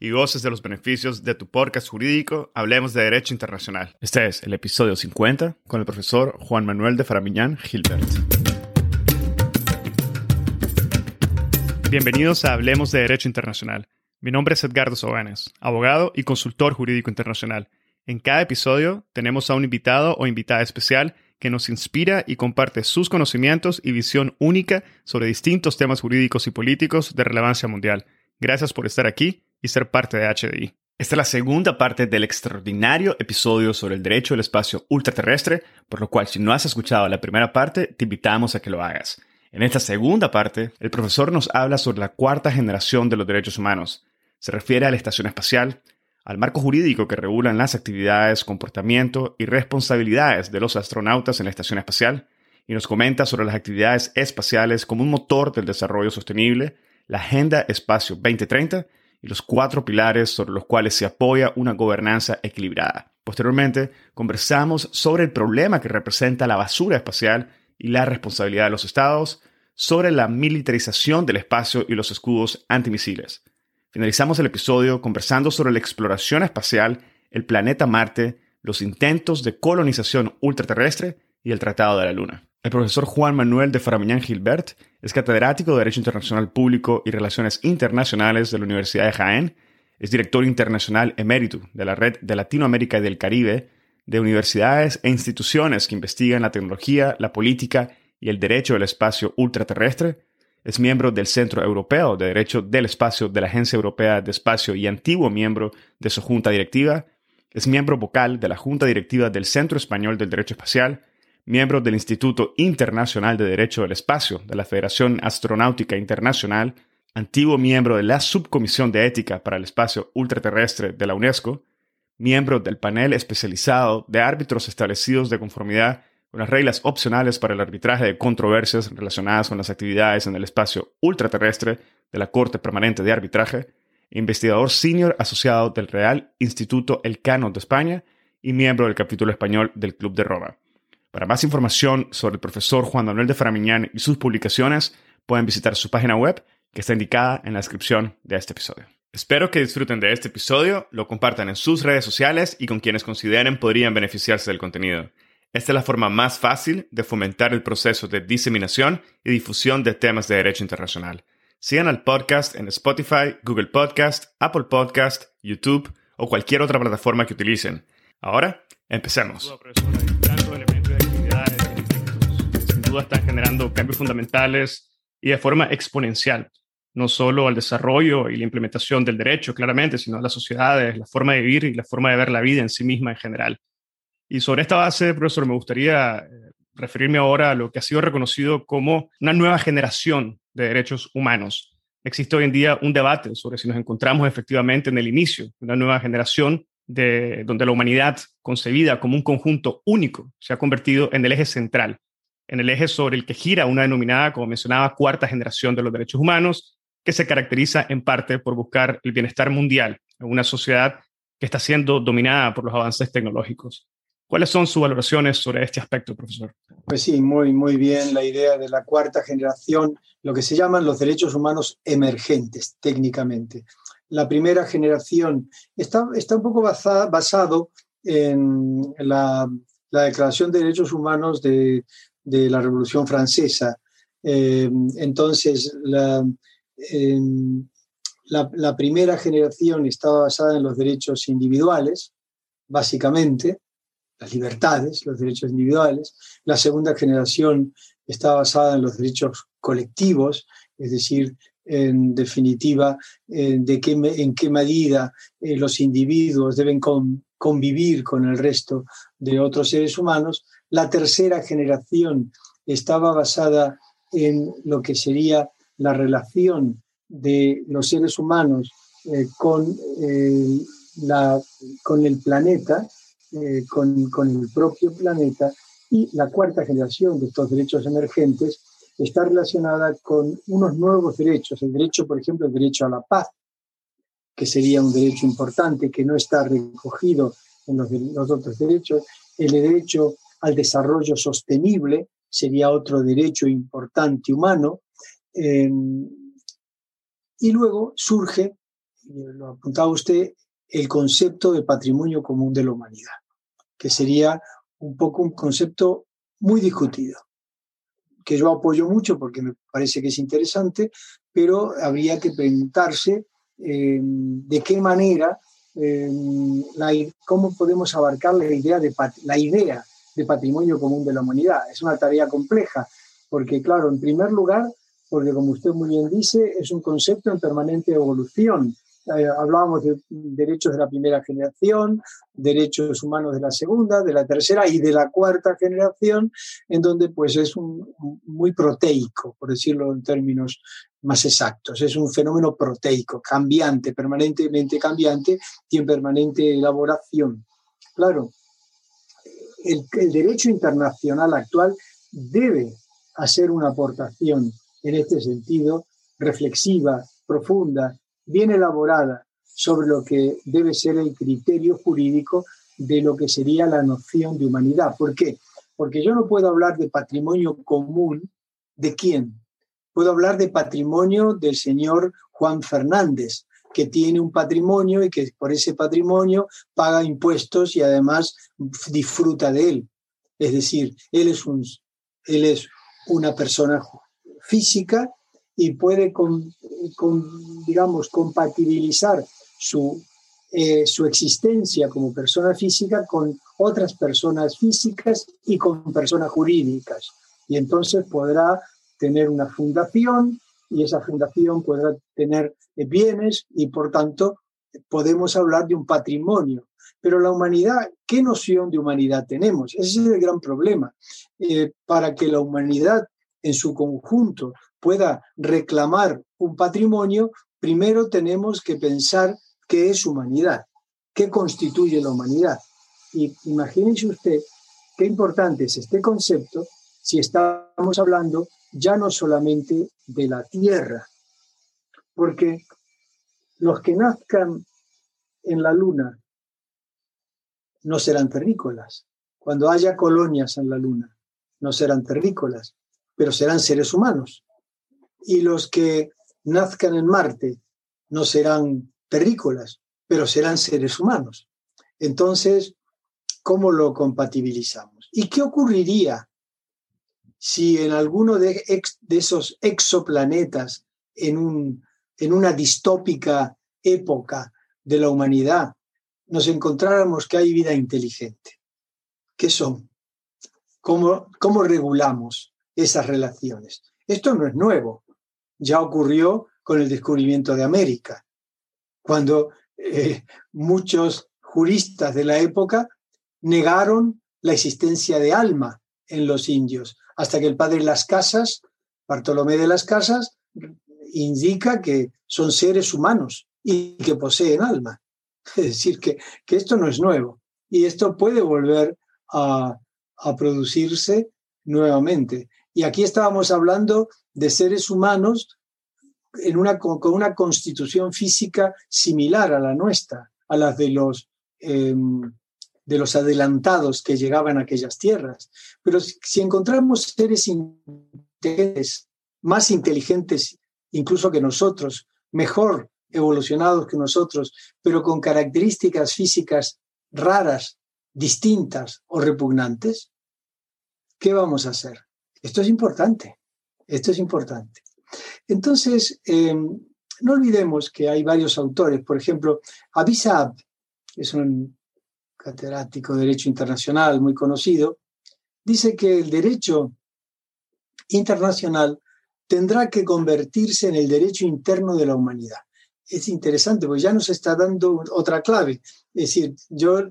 y goces de los beneficios de tu podcast jurídico Hablemos de Derecho Internacional. Este es el episodio 50 con el profesor Juan Manuel de Faramiñán Gilbert. Bienvenidos a Hablemos de Derecho Internacional. Mi nombre es Edgardo Sobanes, abogado y consultor jurídico internacional. En cada episodio tenemos a un invitado o invitada especial que nos inspira y comparte sus conocimientos y visión única sobre distintos temas jurídicos y políticos de relevancia mundial. Gracias por estar aquí y ser parte de HDI. Esta es la segunda parte del extraordinario episodio sobre el derecho al espacio ultraterrestre, por lo cual si no has escuchado la primera parte, te invitamos a que lo hagas. En esta segunda parte, el profesor nos habla sobre la cuarta generación de los derechos humanos. Se refiere a la estación espacial, al marco jurídico que regulan las actividades, comportamiento y responsabilidades de los astronautas en la estación espacial, y nos comenta sobre las actividades espaciales como un motor del desarrollo sostenible, la Agenda Espacio 2030 y los cuatro pilares sobre los cuales se apoya una gobernanza equilibrada. Posteriormente, conversamos sobre el problema que representa la basura espacial y la responsabilidad de los estados, sobre la militarización del espacio y los escudos antimisiles. Finalizamos el episodio conversando sobre la exploración espacial, el planeta Marte, los intentos de colonización ultraterrestre y el Tratado de la Luna. El profesor Juan Manuel de Faramiñán Gilbert es catedrático de Derecho Internacional Público y Relaciones Internacionales de la Universidad de Jaén, es director internacional emérito de la Red de Latinoamérica y del Caribe de universidades e instituciones que investigan la tecnología, la política y el derecho del espacio ultraterrestre, es miembro del Centro Europeo de Derecho del Espacio de la Agencia Europea de Espacio y antiguo miembro de su junta directiva, es miembro vocal de la junta directiva del Centro Español del Derecho Espacial, miembro del Instituto Internacional de Derecho del Espacio de la Federación Astronáutica Internacional, antiguo miembro de la Subcomisión de Ética para el Espacio Ultraterrestre de la UNESCO, miembro del panel especializado de árbitros establecidos de conformidad con las reglas opcionales para el arbitraje de controversias relacionadas con las actividades en el espacio ultraterrestre de la Corte Permanente de Arbitraje, investigador senior asociado del Real Instituto Elcano de España y miembro del capítulo español del Club de Roma. Para más información sobre el profesor Juan Manuel de Faramiñán y sus publicaciones, pueden visitar su página web que está indicada en la descripción de este episodio. Espero que disfruten de este episodio, lo compartan en sus redes sociales y con quienes consideren podrían beneficiarse del contenido. Esta es la forma más fácil de fomentar el proceso de diseminación y difusión de temas de derecho internacional. Sigan al podcast en Spotify, Google Podcast, Apple Podcast, YouTube o cualquier otra plataforma que utilicen. Ahora, empecemos duda están generando cambios fundamentales y de forma exponencial, no solo al desarrollo y la implementación del derecho, claramente, sino a las sociedades, la forma de vivir y la forma de ver la vida en sí misma en general. Y sobre esta base, profesor, me gustaría eh, referirme ahora a lo que ha sido reconocido como una nueva generación de derechos humanos. Existe hoy en día un debate sobre si nos encontramos efectivamente en el inicio de una nueva generación de, donde la humanidad, concebida como un conjunto único, se ha convertido en el eje central en el eje sobre el que gira una denominada, como mencionaba, cuarta generación de los derechos humanos, que se caracteriza en parte por buscar el bienestar mundial en una sociedad que está siendo dominada por los avances tecnológicos. ¿Cuáles son sus valoraciones sobre este aspecto, profesor? Pues sí, muy, muy bien la idea de la cuarta generación, lo que se llaman los derechos humanos emergentes técnicamente. La primera generación está, está un poco basado en la, la Declaración de Derechos Humanos de de la Revolución Francesa. Eh, entonces, em, la, la, primera generación estaba basada en los derechos individuales, básicamente, las libertades, los derechos individuales. La segunda generación está basada en los derechos colectivos, es decir, en definitiva, de qué, en qué medida eh, los individuos deben convivir con el resto de otros seres humanos. La tercera generación estaba basada en lo que sería la relación de los seres humanos eh, con, eh, la, con el planeta, con, con el propio planeta, y la cuarta generación de estos derechos emergentes está relacionada con unos nuevos derechos, el derecho, por ejemplo, el derecho a la paz, que sería un derecho importante que no está recogido en los, otros derechos, el derecho al desarrollo sostenible sería otro derecho importante humano, em, y luego surge, lo apuntaba usted, el concepto de patrimonio común de la humanidad, que sería un poco un concepto muy discutido que yo apoyo mucho porque me parece que es interesante, pero habría que preguntarse eh, de qué manera, eh, cómo podemos abarcar la idea, de, la idea de patrimonio común de la humanidad. Es una tarea compleja, porque claro, en primer lugar, porque como usted muy bien dice, es un concepto en permanente evolución. Eh, hablábamos de derechos de la primera generación, derechos humanos de la segunda, de la tercera y de la cuarta generación, en donde pues es un, muy proteico, por decirlo en términos más exactos. Es un fenómeno proteico, cambiante, permanentemente cambiante y en permanente elaboración. Claro, el, derecho internacional actual debe hacer una aportación en este sentido reflexiva, profunda, bien elaborada sobre lo que debe ser el criterio jurídico de lo que sería la noción de humanidad. ¿Por qué? Porque yo no puedo hablar de patrimonio común de quién. Puedo hablar de patrimonio del señor Juan Fernández, que tiene un patrimonio y que por ese patrimonio paga impuestos y además disfruta de él. Es decir, él es, un, él es una persona física y puede, con, digamos, compatibilizar su, eh, su existencia como persona física con otras personas físicas y con personas jurídicas. Y entonces podrá tener una fundación y esa fundación podrá tener bienes y por tanto podemos hablar de un patrimonio. Pero la humanidad, ¿qué noción de humanidad tenemos? Ese es el gran problema. Eh, para que la humanidad en su conjunto pueda reclamar un patrimonio, primero tenemos que pensar qué es humanidad, qué constituye la humanidad. Y imagínense usted qué importante es este concepto si estamos hablando ya no solamente de la tierra, porque los que nazcan en la luna no serán terrícolas. Cuando haya colonias en la luna, no serán terrícolas, pero serán seres humanos y los que nazcan en Marte no serán terrícolas, pero serán seres humanos. Entonces, ¿cómo lo compatibilizamos? ¿Y qué ocurriría si en alguno de, esos exoplanetas, en, un, en una distópica época de la humanidad, nos encontráramos que hay vida inteligente? ¿Qué son? ¿Cómo, cómo regulamos esas relaciones? Esto no es nuevo ya ocurrió con el descubrimiento de América, cuando eh, muchos juristas de la época negaron la existencia de alma en los indios, hasta que el padre las casas, Bartolomé de las Casas, indica que son seres humanos y que poseen alma. Es decir, que, que esto no es nuevo y esto puede volver a, a producirse nuevamente. Y aquí estábamos hablando de seres humanos en una, con una constitución física similar a la nuestra, a las de los, em, de los adelantados que llegaban a aquellas tierras. Pero si encontramos seres más inteligentes incluso que nosotros, mejor evolucionados que nosotros, pero con características físicas raras, distintas o repugnantes, ¿qué vamos a hacer? Esto es importante, esto es importante. Entonces, em, no olvidemos que hay varios autores, por ejemplo, Abisab es un catedrático de Derecho Internacional muy conocido, dice que el derecho internacional tendrá que convertirse en el derecho interno de la humanidad. Es interesante, porque ya nos está dando otra clave. Es decir, yo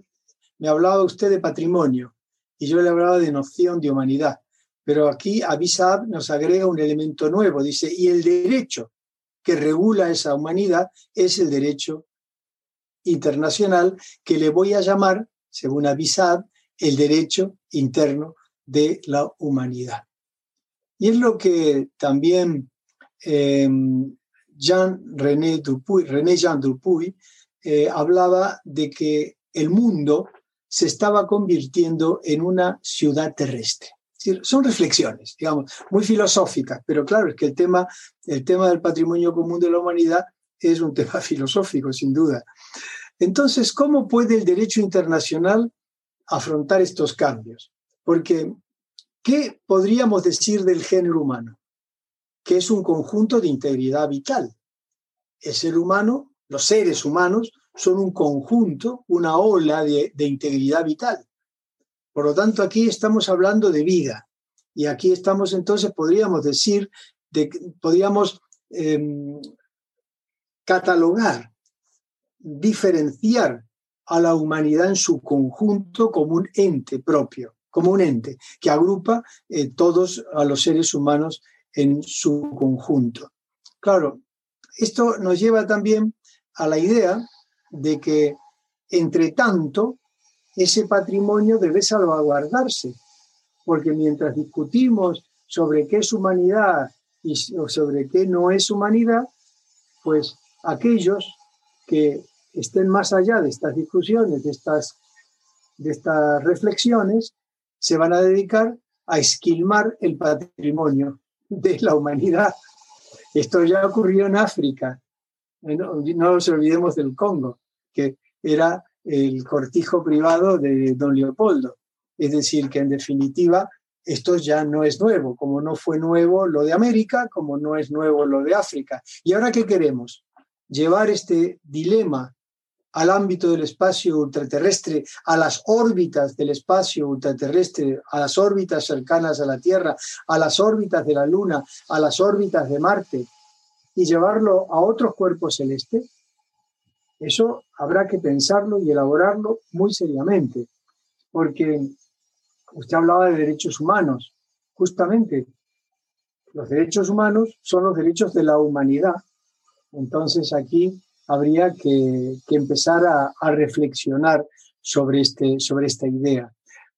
me hablaba usted de patrimonio y yo le hablaba de noción de humanidad, pero aquí Abisab nos agrega un elemento nuevo, dice, y el derecho que regula esa humanidad es el derecho internacional que le voy a llamar, según Abisab, el derecho interno de la humanidad. Y es lo que también em, Jean-René Dupuy, René Jean Dupuy eh, hablaba de que el mundo se estaba convirtiendo en una ciudad terrestre. son reflexiones, digamos, muy filosóficas, pero claro, es que el tema, el tema del patrimonio común de la humanidad es un tema filosófico, sin duda. Entonces, ¿cómo puede el derecho internacional afrontar estos cambios? Porque ¿Qué podríamos decir del género humano? Que es un conjunto de integridad vital. El ser humano, los seres humanos, son un conjunto, una ola de, integridad vital. Por lo tanto, aquí estamos hablando de vida. Y aquí estamos entonces, podríamos decir, de, podríamos em, catalogar, diferenciar a la humanidad en su conjunto como un ente propio como un ente que agrupa eh, todos a los seres humanos en su conjunto. Claro, esto nos lleva también a la idea de que, entre tanto, ese patrimonio debe salvaguardarse, porque mientras discutimos sobre qué es humanidad y sobre qué no es humanidad, pues aquellos que estén más allá de estas discusiones, de estas, de estas reflexiones, se van a dedicar a esquilmar el patrimonio de la humanidad. Esto ya ocurrió en África. No, nos olvidemos del Congo, que era el cortijo privado de don Leopoldo. Es decir, que en definitiva esto ya no es nuevo, como no fue nuevo lo de América, como no es nuevo lo de África. ¿Y ahora qué queremos? Llevar este dilema al ámbito del espacio ultraterrestre, a las órbitas del espacio ultraterrestre, a las órbitas cercanas a la Tierra, a las órbitas de la Luna, a las órbitas de Marte, y llevarlo a otros cuerpos celestes, eso habrá que pensarlo y elaborarlo muy seriamente, porque usted hablaba de derechos humanos, justamente los derechos humanos son los derechos de la humanidad. Entonces aquí habría que, empezar a, reflexionar sobre, este, sobre esta idea.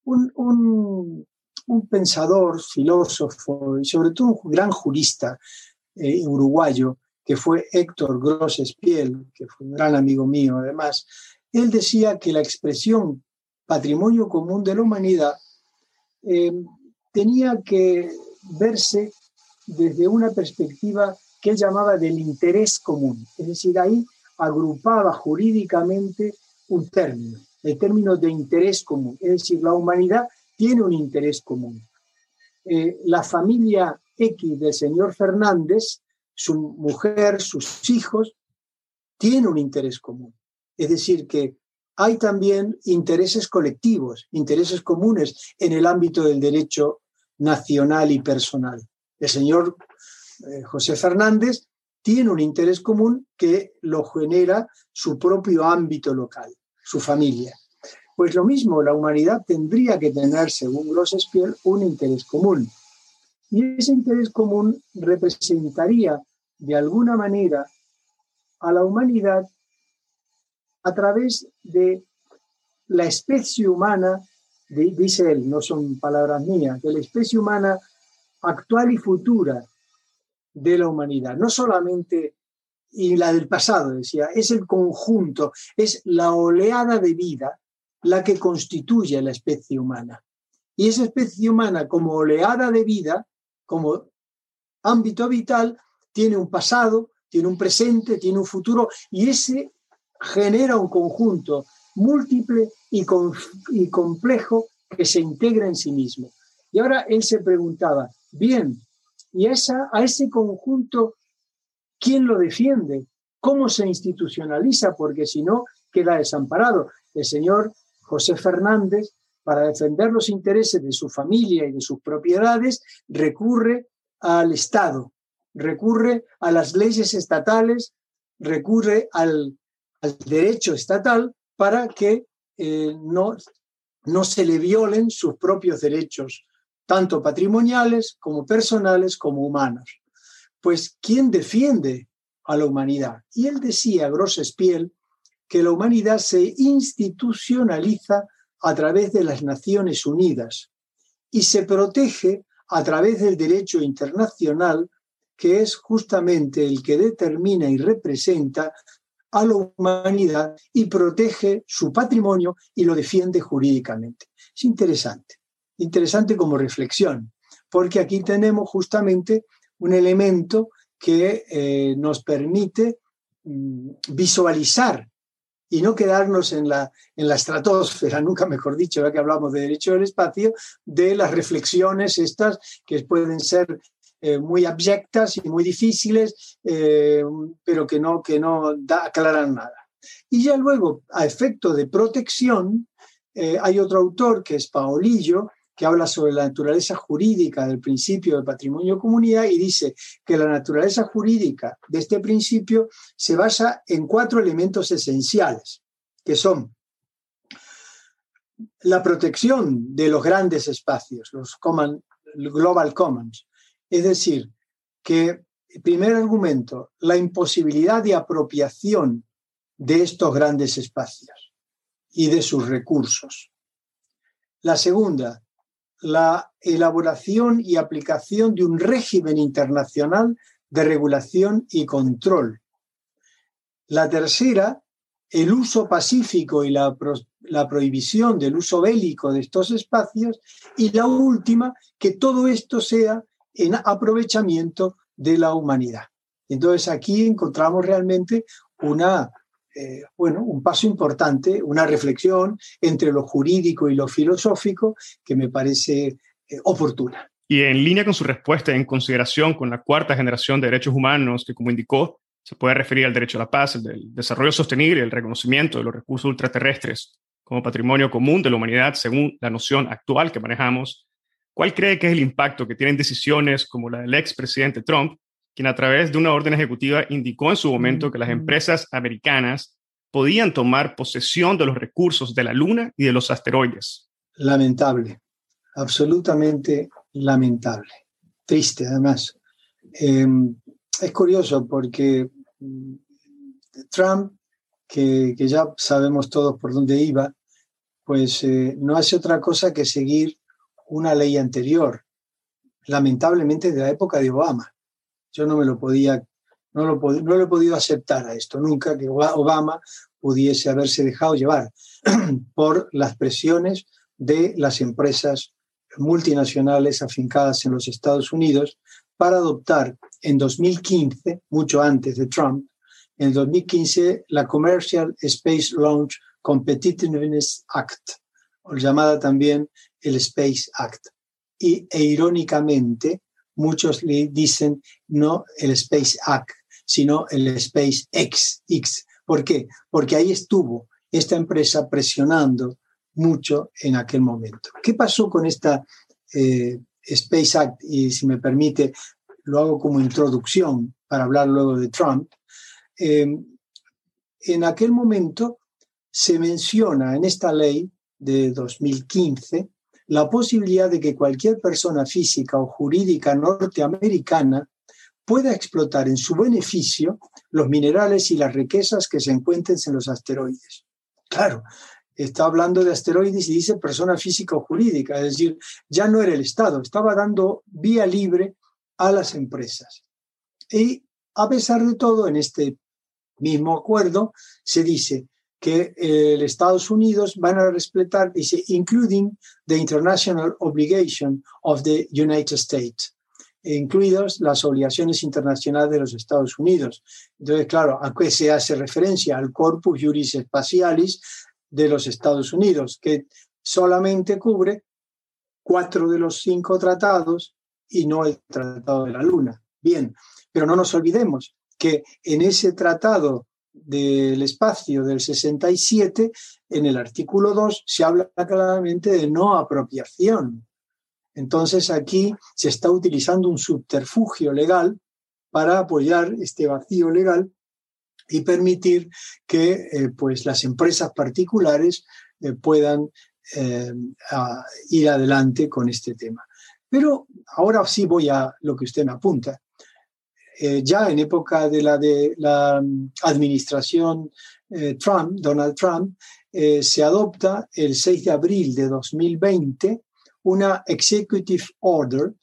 Un, pensador, filósofo y sobre todo un gran jurista eh, uruguayo, que fue Héctor Gross Espiel, que fue un gran amigo mío además, él decía que la expresión patrimonio común de la humanidad eh, tenía que verse desde una perspectiva que él llamaba del interés común. Es decir, ahí agrupaba jurídicamente un término, el término de interés común. Es decir, la humanidad tiene un interés común. Eh, la familia X del señor Fernández, su mujer, sus hijos, tiene un interés común. Es decir, que hay también intereses colectivos, intereses comunes en el ámbito del derecho nacional y personal. El señor eh, José Fernández tiene un interés común que lo genera su propio ámbito local, su familia. Pues lo mismo, la humanidad tendría que tener, según Grossespiel, un interés común. Y ese interés común representaría de alguna manera a la humanidad a través de la especie humana, dice él, no son palabras mías, de la especie humana actual y futura, de la humanidad, no solamente y la del pasado, decía, es el conjunto, es la oleada de vida la que constituye la especie humana. Y esa especie humana como oleada de vida, como ámbito vital, tiene un pasado, tiene un presente, tiene un futuro, y ese genera un conjunto múltiple y, y complejo que se integra en sí mismo. Y ahora él se preguntaba, bien, y esa, a ese conjunto, ¿quién lo defiende? ¿Cómo se institucionaliza? Porque si no, queda desamparado. El señor José Fernández, para defender los intereses de su familia y de sus propiedades, recurre al Estado, recurre a las leyes estatales, recurre al, derecho estatal para que eh, no, no se le violen sus propios derechos, tanto patrimoniales como personales como humanos. Pues, ¿quién defiende a la humanidad? Y él decía, Grossespiel, que la humanidad se institucionaliza a través de las Naciones Unidas y se protege a través del derecho internacional, que es justamente el que determina y representa a la humanidad y protege su patrimonio y lo defiende jurídicamente. Es interesante, interesante como reflexión, porque aquí tenemos justamente un elemento que eh, nos permite mm, visualizar y no quedarnos en la, en la estratosfera, nunca mejor dicho, ya que hablamos de derecho del espacio, de las reflexiones estas que pueden ser eh, muy abyectas y muy difíciles, eh, pero que no, que no da, aclaran nada. Y ya luego, a efecto de protección, hay otro autor que es Paolillo, que habla sobre la naturaleza jurídica del principio del patrimonio comunidad y dice que la naturaleza jurídica de este principio se basa en cuatro elementos esenciales, que son la protección de los grandes espacios, los global commons, es decir, que, primer argumento, la imposibilidad de apropiación de estos grandes espacios y de sus recursos. La segunda, la elaboración y aplicación de un régimen internacional de regulación y control. La tercera, el uso pacífico y la, prohibición del uso bélico de estos espacios. Y la última, que todo esto sea en aprovechamiento de la humanidad. Entonces aquí encontramos realmente una eh, bueno, un paso importante, una reflexión entre lo jurídico y lo filosófico que me parece eh, oportuna. Y en línea con su respuesta en consideración con la cuarta generación de derechos humanos, que como indicó, se puede referir al derecho a la paz, el desarrollo sostenible el reconocimiento de los recursos ultraterrestres como patrimonio común de la humanidad según la noción actual que manejamos, ¿cuál cree que es el impacto que tienen decisiones como la del expresidente Trump quien a través de una orden ejecutiva indicó en su momento que las empresas americanas podían tomar posesión de los recursos de la Luna y de los asteroides. Lamentable, absolutamente lamentable, triste además. Em, es curioso porque mm, Trump, que, ya sabemos todos por dónde iba, pues eh, no hace otra cosa que seguir una ley anterior, lamentablemente de la época de Obama. Yo no me lo podía, no lo, no lo he podido aceptar a esto nunca, que Obama pudiese haberse dejado llevar por las presiones de las empresas multinacionales afincadas en los Estados Unidos para adoptar en 2015, mucho antes de Trump, en 2015 la Commercial Space Launch Competitiveness Act, o llamada también el Space Act. Y, e irónicamente, muchos le dicen no el Space Act, sino el Space X. ¿Por qué? Porque ahí estuvo esta empresa presionando mucho en aquel momento. ¿Qué pasó con esta eh, Space Act? Y si me permite, lo hago como introducción para hablar luego de Trump. Em, en aquel momento se menciona en esta ley de 2015 la posibilidad de que cualquier persona física o jurídica norteamericana pueda explotar en su beneficio los minerales y las riquezas que se encuentren en los asteroides. Claro, está hablando de asteroides y dice persona física o jurídica, es decir, ya no era el Estado, estaba dando vía libre a las empresas. Y a pesar de todo, en este mismo acuerdo se dice, que eh, Estados Unidos van a respetar, dice, including the international obligation of the United States, incluidos las obligaciones internacionales de los Estados Unidos. Entonces, claro, ¿a qué se hace referencia? Al Corpus Juris Spatialis de los Estados Unidos, que solamente cubre cuatro de los cinco tratados y no el Tratado de la Luna. Bien, pero no nos olvidemos que en ese tratado del espacio del 67, en el artículo 2 se habla claramente de no apropiación. Entonces aquí se está utilizando un subterfugio legal para apoyar este vacío legal y permitir que eh, pues las empresas particulares eh, puedan eh, ir adelante con este tema. Pero ahora sí voy a lo que usted me apunta. Ya en época de la, de la mm, administración Trump, Donald Trump, se adopta el 6 de abril de 2020 una executive order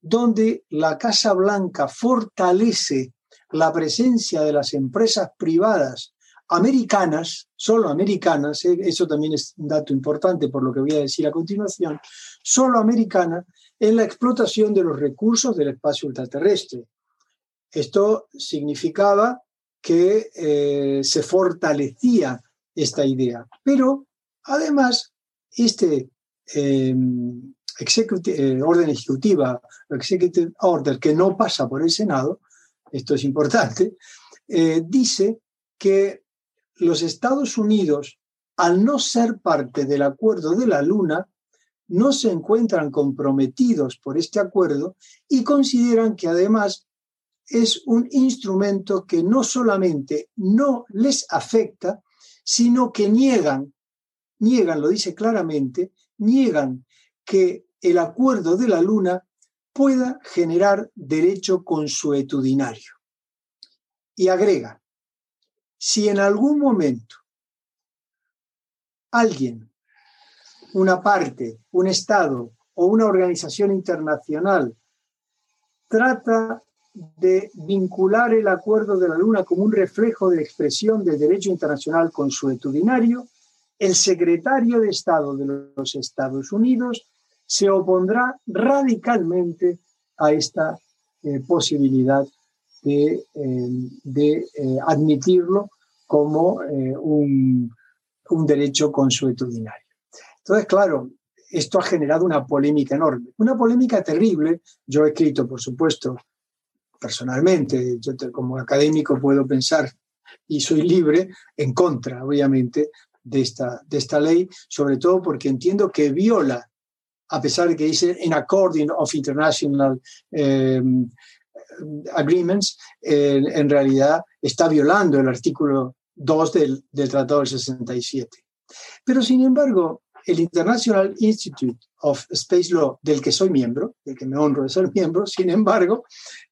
donde la Casa Blanca fortalece la presencia de las empresas privadas americanas, solo americanas, eh, eso también es un dato importante por lo que voy a decir a continuación, solo americanas en la explotación de los recursos del espacio ultraterrestre. Esto significaba que eh, se fortalecía esta idea, pero además este em, eh, orden ejecutiva, executive order, que no pasa por el Senado, esto es importante, eh, dice que los Estados Unidos, al no ser parte del acuerdo de la Luna, no se encuentran comprometidos por este acuerdo y consideran que además es un instrumento que no solamente no les afecta, sino que niegan, niegan, lo dice claramente, niegan que el acuerdo de la Luna pueda generar derecho consuetudinario. Y agrega, si en algún momento alguien, una parte, un Estado o una organización internacional trata de vincular el acuerdo de la Luna como un reflejo de expresión del derecho internacional consuetudinario, el secretario de Estado de los Estados Unidos se opondrá radicalmente a esta eh, posibilidad de, eh, eh, admitirlo como un, un, derecho consuetudinario. Entonces, claro, esto ha generado una polémica enorme, una polémica terrible. Yo he escrito, por supuesto, personalmente, yo como académico puedo pensar y soy libre en contra, obviamente, de esta, de esta ley, sobre todo porque entiendo que viola a pesar de que dice in according of international em, agreements, en realidad está violando el artículo 2 del, del Tratado del 67. Pero sin embargo, el International Institute of Space Law, del que soy miembro, del que me honro de ser miembro, sin embargo,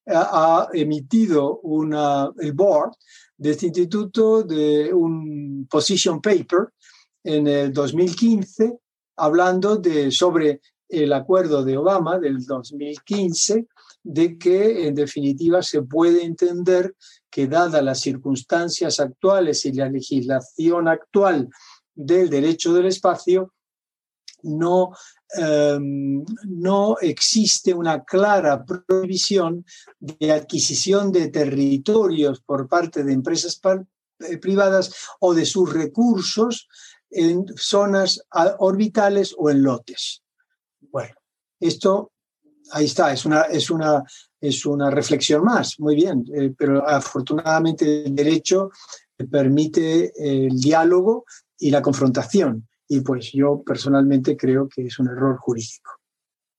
ha, emitido una, el board de este instituto de un position paper en el 2015 hablando de, sobre el acuerdo de Obama del 2015, de que en definitiva se puede entender que dadas las circunstancias actuales y la legislación actual del derecho del espacio, no, em, no existe una clara prohibición de adquisición de territorios por parte de empresas eh, privadas o de sus recursos en zonas orbitales o en lotes. Bueno, esto ahí está, es una, es una, es una reflexión más, muy bien, eh, pero afortunadamente el derecho permite el diálogo y la confrontación. Y pues yo personalmente creo que es un error jurídico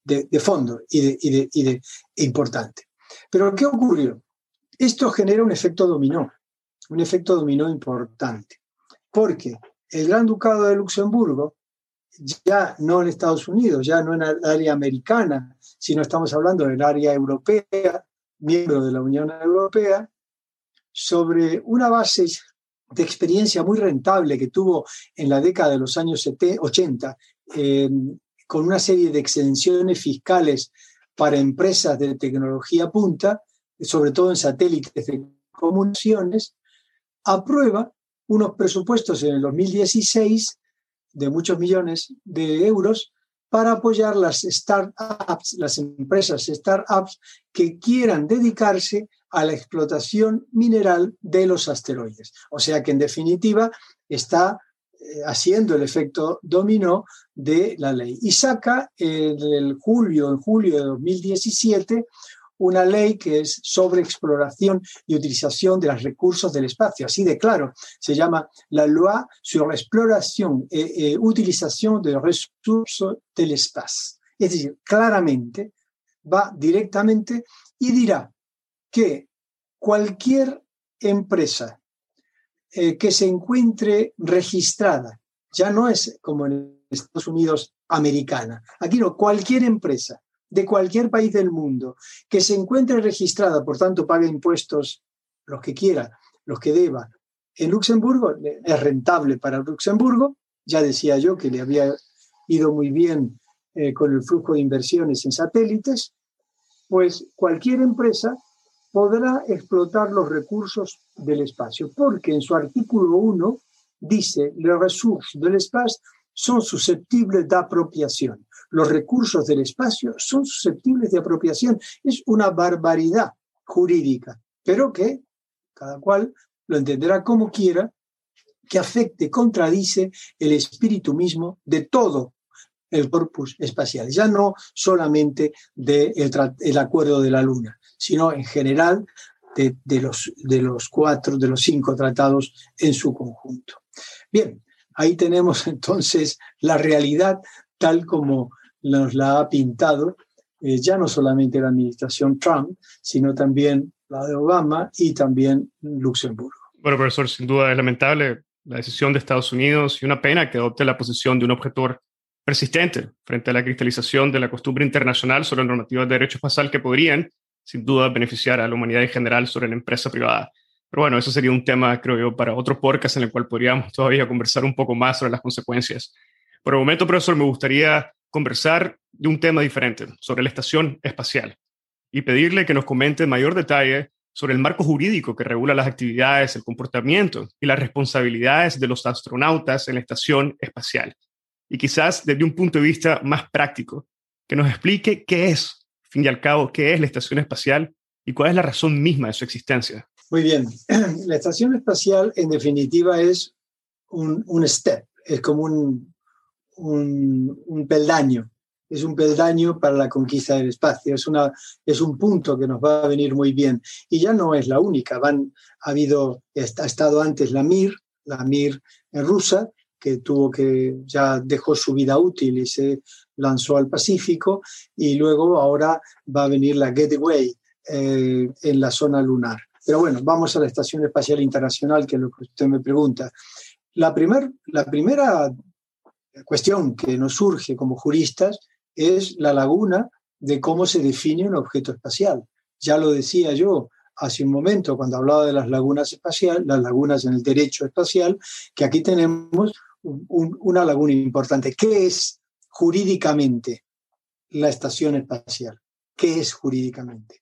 de, fondo y de, y, de, importante. Pero ¿qué ocurrió? Esto genera un efecto dominó, un efecto dominó importante, porque el Gran Ducado de Luxemburgo, ya no en Estados Unidos, ya no en el área americana, sino estamos hablando del área europea, miembro de la Unión Europea, sobre una base de experiencia muy rentable que tuvo en la década de los años 80, eh, con una serie de exenciones fiscales para empresas de tecnología punta, sobre todo en satélites de comunicaciones, aprueba unos presupuestos en el 2016 de muchos millones de euros para apoyar las startups, las empresas startups que quieran dedicarse a la explotación mineral de los asteroides. O sea que en definitiva está eh, haciendo el efecto dominó de la ley. Y saca en el julio, en julio de 2017 una ley que es sobre exploración y utilización de los recursos del espacio. Así de claro, se llama la Loi sur l'exploration et, utilización de los recursos del espacio. Es decir, claramente va directamente y dirá que cualquier empresa eh, que se encuentre registrada, ya no es como en Estados Unidos americana, aquí no, cualquier empresa de cualquier país del mundo que se encuentre registrada, por tanto pague impuestos los que quiera, los que deba, en Luxemburgo, es rentable para Luxemburgo, ya decía yo que le había ido muy bien eh, con el flujo de inversiones en satélites, pues cualquier empresa podrá explotar los recursos del espacio, porque en su artículo 1 dice, los recursos del espacio son susceptibles de apropiación. Los recursos del espacio son susceptibles de apropiación. Es una barbaridad jurídica, pero que cada cual lo entenderá como quiera, que afecte, contradice el espíritu mismo de todo el corpus espacial, ya no solamente del el acuerdo de la Luna, sino en general de, los, de los cuatro, de los cinco tratados en su conjunto. Bien, ahí tenemos entonces la realidad tal como nos la ha pintado eh, ya no solamente la administración Trump, sino también la de Obama y también Luxemburgo. Bueno, profesor, sin duda es lamentable la decisión de Estados Unidos y una pena que adopte la posición de un objetor persistente frente a la cristalización de la costumbre internacional sobre normativas de derecho espacial que podrían, sin duda, beneficiar a la humanidad en general sobre la empresa privada. Pero bueno, eso sería un tema, creo yo, para otro podcast en el cual podríamos todavía conversar un poco más sobre las consecuencias. Por el momento, profesor, me gustaría conversar de un tema diferente, sobre la estación espacial, y pedirle que nos comente en mayor detalle sobre el marco jurídico que regula las actividades, el comportamiento y las responsabilidades de los astronautas en la estación espacial y quizás desde un punto de vista más práctico, que nos explique qué es, fin y al cabo, qué es la estación espacial y cuál es la razón misma de su existencia. Muy bien, la estación espacial en definitiva es un, un step, es como un, un, peldaño, es un peldaño para la conquista del espacio, es, una, es un punto que nos va a venir muy bien. Y ya no es la única, van, ha habido, ha estado antes la Mir, la Mir rusa, que tuvo que, ya dejó su vida útil y se lanzó al Pacífico, y luego ahora va a venir la Gateway eh, en la zona lunar. Pero bueno, vamos a la Estación Espacial Internacional, que es lo que usted me pregunta. La, primer, la primera cuestión que nos surge como juristas es la laguna de cómo se define un objeto espacial. Ya lo decía yo hace un momento cuando hablaba de las lagunas espaciales, las lagunas en el derecho espacial, que aquí tenemos una laguna importante. ¿Qué es jurídicamente la estación espacial? ¿Qué es jurídicamente?